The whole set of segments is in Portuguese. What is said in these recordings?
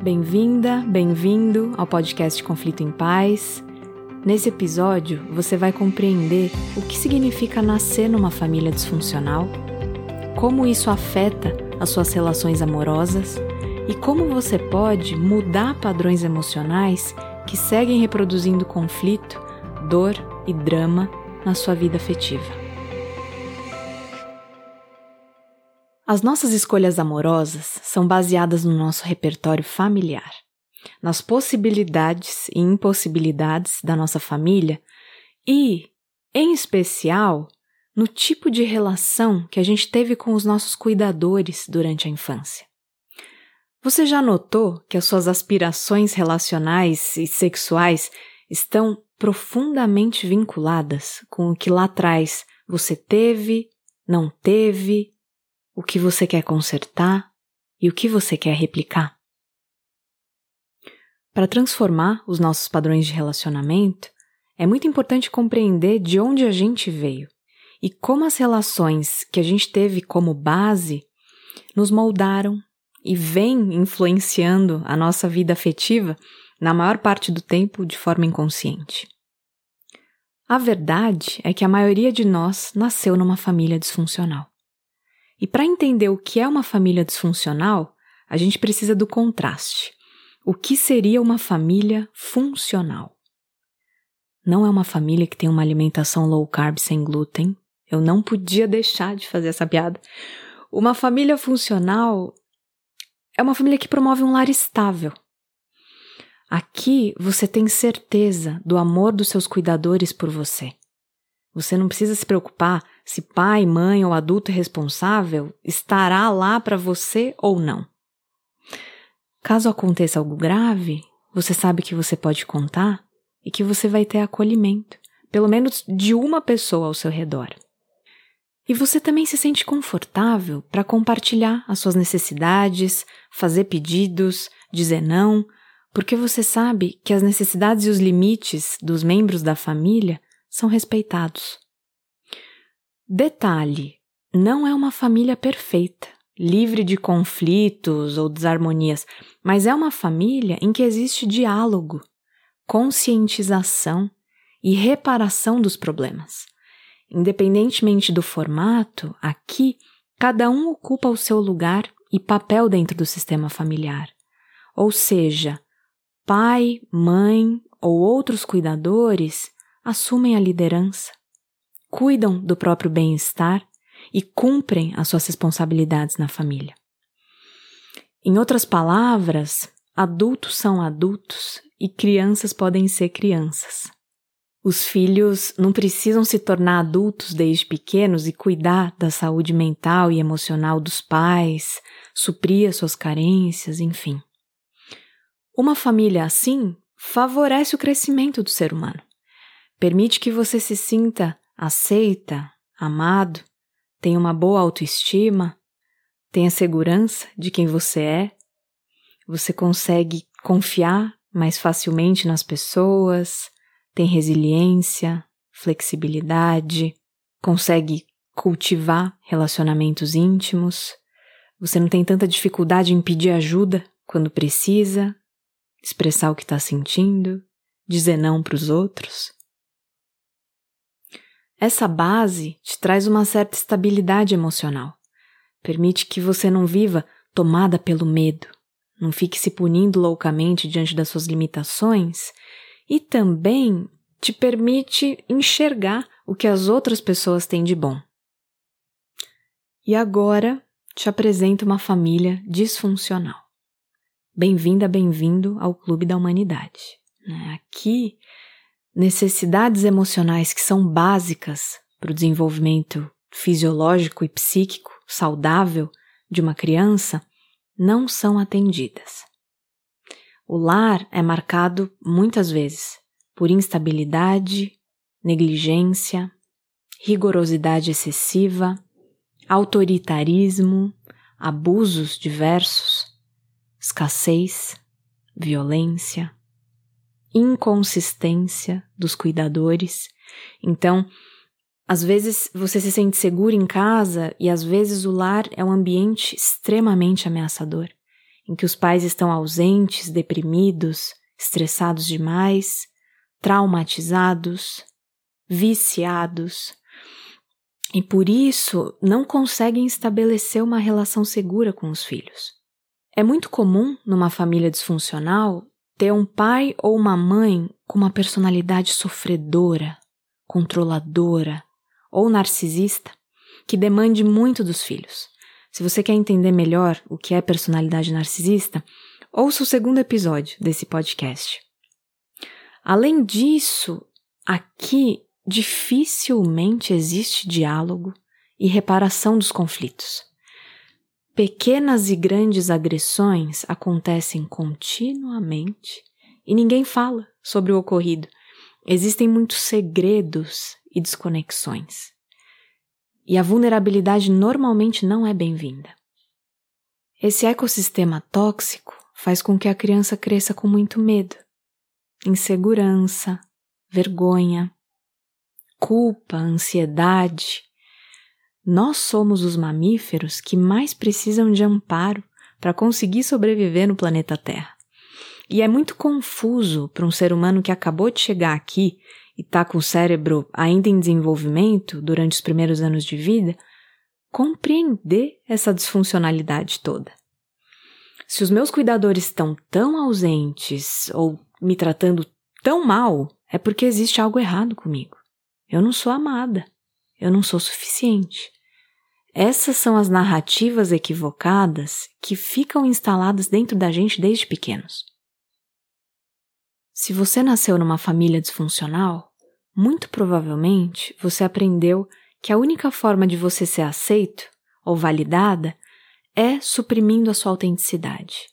Bem-vinda, bem-vindo ao podcast Conflito em Paz. Nesse episódio, você vai compreender o que significa nascer numa família disfuncional, como isso afeta as suas relações amorosas e como você pode mudar padrões emocionais que seguem reproduzindo conflito, dor e drama na sua vida afetiva. As nossas escolhas amorosas são baseadas no nosso repertório familiar, nas possibilidades e impossibilidades da nossa família e, em especial, no tipo de relação que a gente teve com os nossos cuidadores durante a infância. Você já notou que as suas aspirações relacionais e sexuais estão profundamente vinculadas com o que lá atrás você teve, não teve o que você quer consertar e o que você quer replicar. Para transformar os nossos padrões de relacionamento, é muito importante compreender de onde a gente veio e como as relações que a gente teve como base nos moldaram e vêm influenciando a nossa vida afetiva na maior parte do tempo de forma inconsciente. A verdade é que a maioria de nós nasceu numa família disfuncional. E para entender o que é uma família disfuncional, a gente precisa do contraste. O que seria uma família funcional? Não é uma família que tem uma alimentação low carb sem glúten. Eu não podia deixar de fazer essa piada. Uma família funcional é uma família que promove um lar estável. Aqui você tem certeza do amor dos seus cuidadores por você. Você não precisa se preocupar se pai, mãe ou adulto responsável estará lá para você ou não. Caso aconteça algo grave, você sabe que você pode contar e que você vai ter acolhimento, pelo menos de uma pessoa ao seu redor. E você também se sente confortável para compartilhar as suas necessidades, fazer pedidos, dizer não, porque você sabe que as necessidades e os limites dos membros da família são respeitados. Detalhe: não é uma família perfeita, livre de conflitos ou desarmonias, mas é uma família em que existe diálogo, conscientização e reparação dos problemas. Independentemente do formato, aqui cada um ocupa o seu lugar e papel dentro do sistema familiar. Ou seja, pai, mãe ou outros cuidadores assumem a liderança, cuidam do próprio bem-estar e cumprem as suas responsabilidades na família. Em outras palavras, adultos são adultos e crianças podem ser crianças. Os filhos não precisam se tornar adultos desde pequenos e cuidar da saúde mental e emocional dos pais, suprir as suas carências, enfim. Uma família assim favorece o crescimento do ser humano. Permite que você se sinta aceita, amado, tenha uma boa autoestima, tenha segurança de quem você é, você consegue confiar mais facilmente nas pessoas, tem resiliência, flexibilidade, consegue cultivar relacionamentos íntimos, você não tem tanta dificuldade em pedir ajuda quando precisa, expressar o que está sentindo, dizer não para os outros. Essa base te traz uma certa estabilidade emocional. Permite que você não viva tomada pelo medo, não fique se punindo loucamente diante das suas limitações e também te permite enxergar o que as outras pessoas têm de bom. E agora te apresento uma família disfuncional. Bem-vinda, bem-vindo ao Clube da Humanidade. Né? Aqui necessidades emocionais que são básicas para o desenvolvimento fisiológico e psíquico saudável de uma criança não são atendidas. O lar é marcado muitas vezes por instabilidade, negligência, rigorosidade excessiva, autoritarismo, abusos diversos, escassez, violência, inconsistência dos cuidadores. Então, às vezes você se sente seguro em casa e às vezes o lar é um ambiente extremamente ameaçador. em que os pais estão ausentes, deprimidos, estressados demais, traumatizados, viciados, e por isso não conseguem estabelecer uma relação segura com os filhos. É muito comum numa família disfuncional ter um pai ou uma mãe com uma personalidade sofredora, controladora ou narcisista que demande muito dos filhos. Se você quer entender melhor o que é personalidade narcisista, ouça o segundo episódio desse podcast. Além disso, aqui dificilmente existe diálogo e reparação dos conflitos. Pequenas e grandes agressões acontecem continuamente e ninguém fala sobre o ocorrido. Existem muitos segredos e desconexões. E a vulnerabilidade normalmente não é bem-vinda. Esse ecossistema tóxico faz com que a criança cresça com muito medo, insegurança, vergonha, culpa, ansiedade. Nós somos os mamíferos que mais precisam de amparo para conseguir sobreviver no planeta Terra. E é muito confuso para um ser humano que acabou de chegar aqui e está com o cérebro ainda em desenvolvimento durante os primeiros anos de vida compreender essa disfuncionalidade toda. Se os meus cuidadores estão tão ausentes ou me tratando tão mal, é porque existe algo errado comigo. Eu não sou amada. Eu não sou suficiente. Essas são as narrativas equivocadas que ficam instaladas dentro da gente desde pequenos. Se você nasceu numa família disfuncional, muito provavelmente você aprendeu que a única forma de você ser aceito ou validada é suprimindo a sua autenticidade,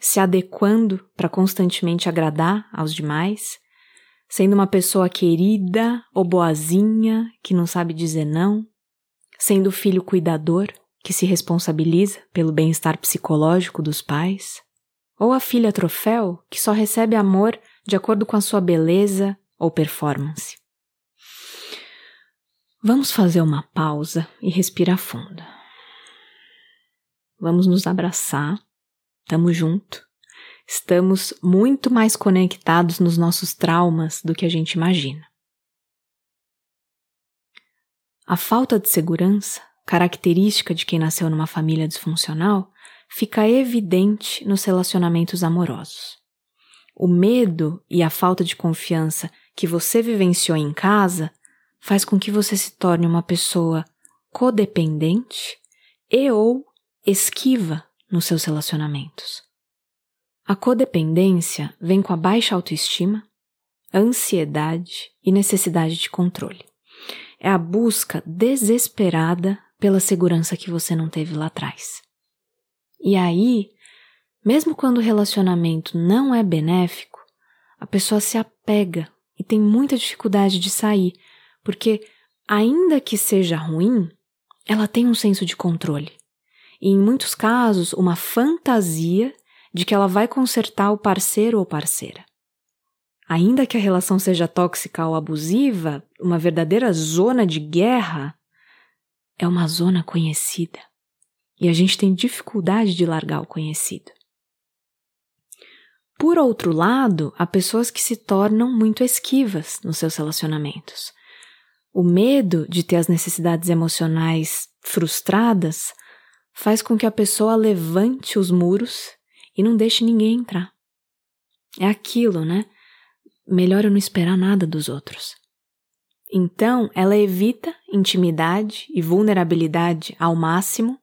se adequando para constantemente agradar aos demais sendo uma pessoa querida ou boazinha que não sabe dizer não, sendo o filho cuidador que se responsabiliza pelo bem-estar psicológico dos pais, ou a filha troféu que só recebe amor de acordo com a sua beleza ou performance. Vamos fazer uma pausa e respirar fundo. Vamos nos abraçar. Tamo junto estamos muito mais conectados nos nossos traumas do que a gente imagina. A falta de segurança, característica de quem nasceu numa família disfuncional, fica evidente nos relacionamentos amorosos. O medo e a falta de confiança que você vivenciou em casa faz com que você se torne uma pessoa codependente e ou esquiva nos seus relacionamentos. A codependência vem com a baixa autoestima, ansiedade e necessidade de controle. É a busca desesperada pela segurança que você não teve lá atrás. E aí, mesmo quando o relacionamento não é benéfico, a pessoa se apega e tem muita dificuldade de sair, porque, ainda que seja ruim, ela tem um senso de controle. E em muitos casos, uma fantasia de que ela vai consertar o parceiro ou parceira. Ainda que a relação seja tóxica ou abusiva, uma verdadeira zona de guerra é uma zona conhecida. E a gente tem dificuldade de largar o conhecido. Por outro lado, há pessoas que se tornam muito esquivas nos seus relacionamentos. O medo de ter as necessidades emocionais frustradas faz com que a pessoa levante os muros e não deixe ninguém entrar. É aquilo, né? Melhor eu não esperar nada dos outros. Então, ela evita intimidade e vulnerabilidade ao máximo,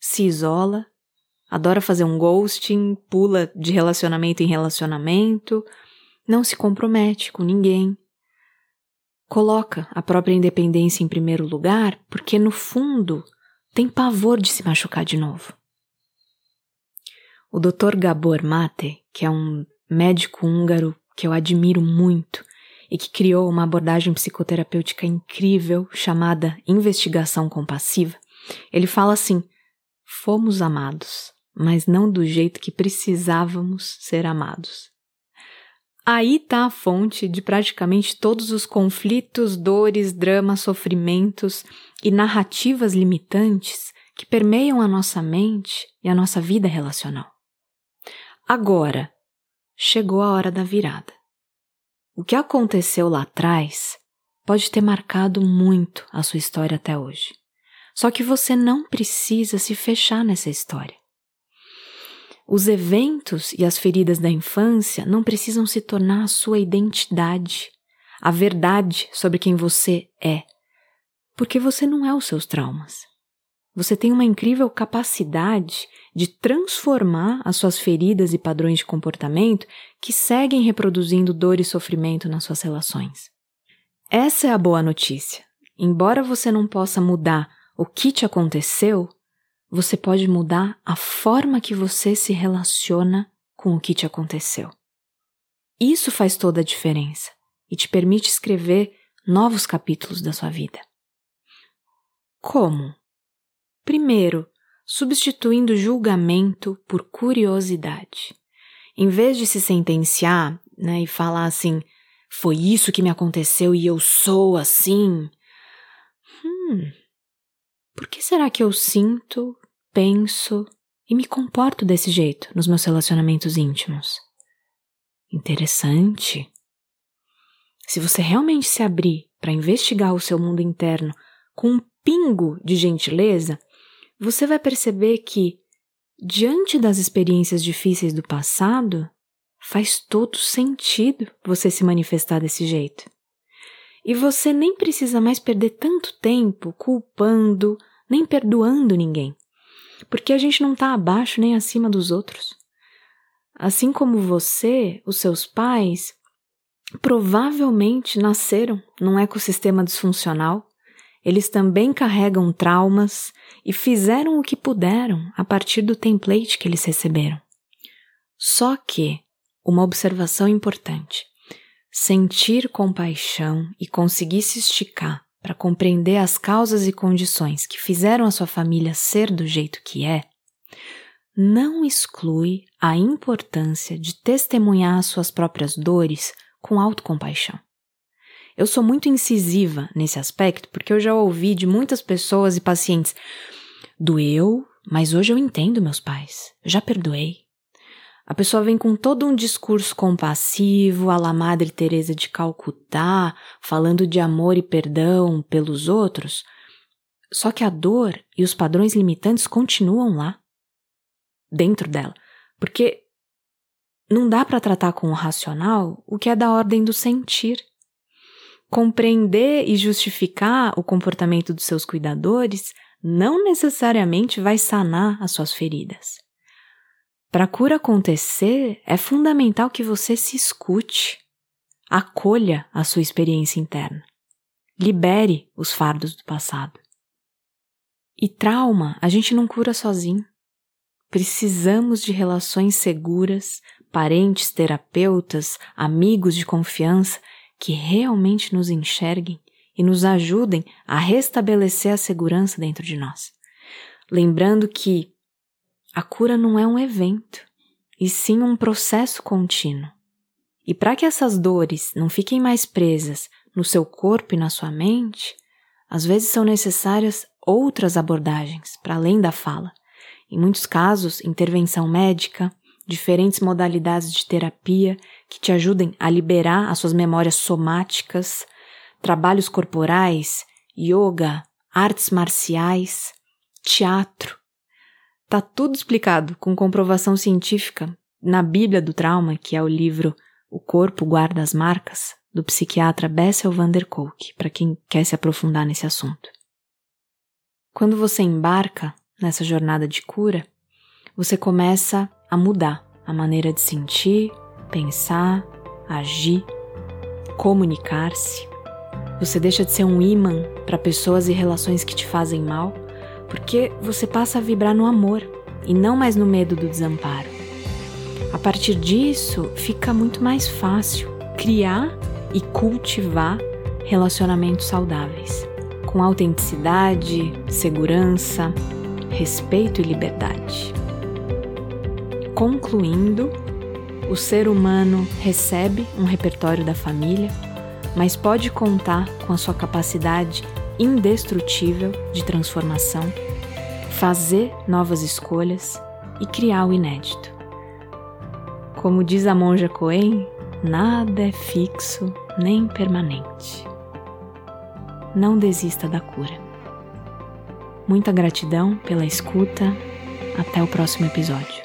se isola, adora fazer um ghosting, pula de relacionamento em relacionamento, não se compromete com ninguém. Coloca a própria independência em primeiro lugar porque, no fundo, tem pavor de se machucar de novo. O Dr. Gabor Mate, que é um médico húngaro que eu admiro muito e que criou uma abordagem psicoterapêutica incrível chamada investigação compassiva, ele fala assim: fomos amados, mas não do jeito que precisávamos ser amados. Aí está a fonte de praticamente todos os conflitos, dores, dramas, sofrimentos e narrativas limitantes que permeiam a nossa mente e a nossa vida relacional. Agora chegou a hora da virada. O que aconteceu lá atrás pode ter marcado muito a sua história até hoje. Só que você não precisa se fechar nessa história. Os eventos e as feridas da infância não precisam se tornar a sua identidade, a verdade sobre quem você é, porque você não é os seus traumas. Você tem uma incrível capacidade de transformar as suas feridas e padrões de comportamento que seguem reproduzindo dor e sofrimento nas suas relações. Essa é a boa notícia. Embora você não possa mudar o que te aconteceu, você pode mudar a forma que você se relaciona com o que te aconteceu. Isso faz toda a diferença e te permite escrever novos capítulos da sua vida. Como? Primeiro, substituindo julgamento por curiosidade. Em vez de se sentenciar né, e falar assim, foi isso que me aconteceu e eu sou assim. Hum, por que será que eu sinto, penso e me comporto desse jeito nos meus relacionamentos íntimos? Interessante. Se você realmente se abrir para investigar o seu mundo interno com um pingo de gentileza, você vai perceber que, diante das experiências difíceis do passado, faz todo sentido você se manifestar desse jeito. E você nem precisa mais perder tanto tempo culpando, nem perdoando ninguém, porque a gente não está abaixo nem acima dos outros. Assim como você, os seus pais provavelmente nasceram num ecossistema disfuncional eles também carregam traumas e fizeram o que puderam a partir do template que eles receberam. Só que, uma observação importante: sentir compaixão e conseguir se esticar para compreender as causas e condições que fizeram a sua família ser do jeito que é, não exclui a importância de testemunhar as suas próprias dores com autocompaixão. Eu sou muito incisiva nesse aspecto porque eu já ouvi de muitas pessoas e pacientes: doeu, mas hoje eu entendo meus pais, já perdoei. A pessoa vem com todo um discurso compassivo, a la Madre Teresa de Calcutá, falando de amor e perdão pelos outros. Só que a dor e os padrões limitantes continuam lá, dentro dela, porque não dá para tratar com o racional o que é da ordem do sentir compreender e justificar o comportamento dos seus cuidadores não necessariamente vai sanar as suas feridas. Para a cura acontecer, é fundamental que você se escute, acolha a sua experiência interna, libere os fardos do passado. E trauma a gente não cura sozinho. Precisamos de relações seguras, parentes, terapeutas, amigos de confiança que realmente nos enxerguem e nos ajudem a restabelecer a segurança dentro de nós. Lembrando que a cura não é um evento, e sim um processo contínuo. E para que essas dores não fiquem mais presas no seu corpo e na sua mente, às vezes são necessárias outras abordagens para além da fala. Em muitos casos, intervenção médica, diferentes modalidades de terapia que te ajudem a liberar as suas memórias somáticas, trabalhos corporais, yoga, artes marciais, teatro. Tá tudo explicado com comprovação científica na Bíblia do Trauma, que é o livro O Corpo Guarda as Marcas, do psiquiatra Bessel van der Kolk, para quem quer se aprofundar nesse assunto. Quando você embarca nessa jornada de cura, você começa a mudar a maneira de sentir, pensar, agir, comunicar-se. Você deixa de ser um imã para pessoas e relações que te fazem mal, porque você passa a vibrar no amor e não mais no medo do desamparo. A partir disso, fica muito mais fácil criar e cultivar relacionamentos saudáveis, com autenticidade, segurança, respeito e liberdade. Concluindo, o ser humano recebe um repertório da família, mas pode contar com a sua capacidade indestrutível de transformação, fazer novas escolhas e criar o inédito. Como diz a monja Coen, nada é fixo nem permanente. Não desista da cura. Muita gratidão pela escuta. Até o próximo episódio.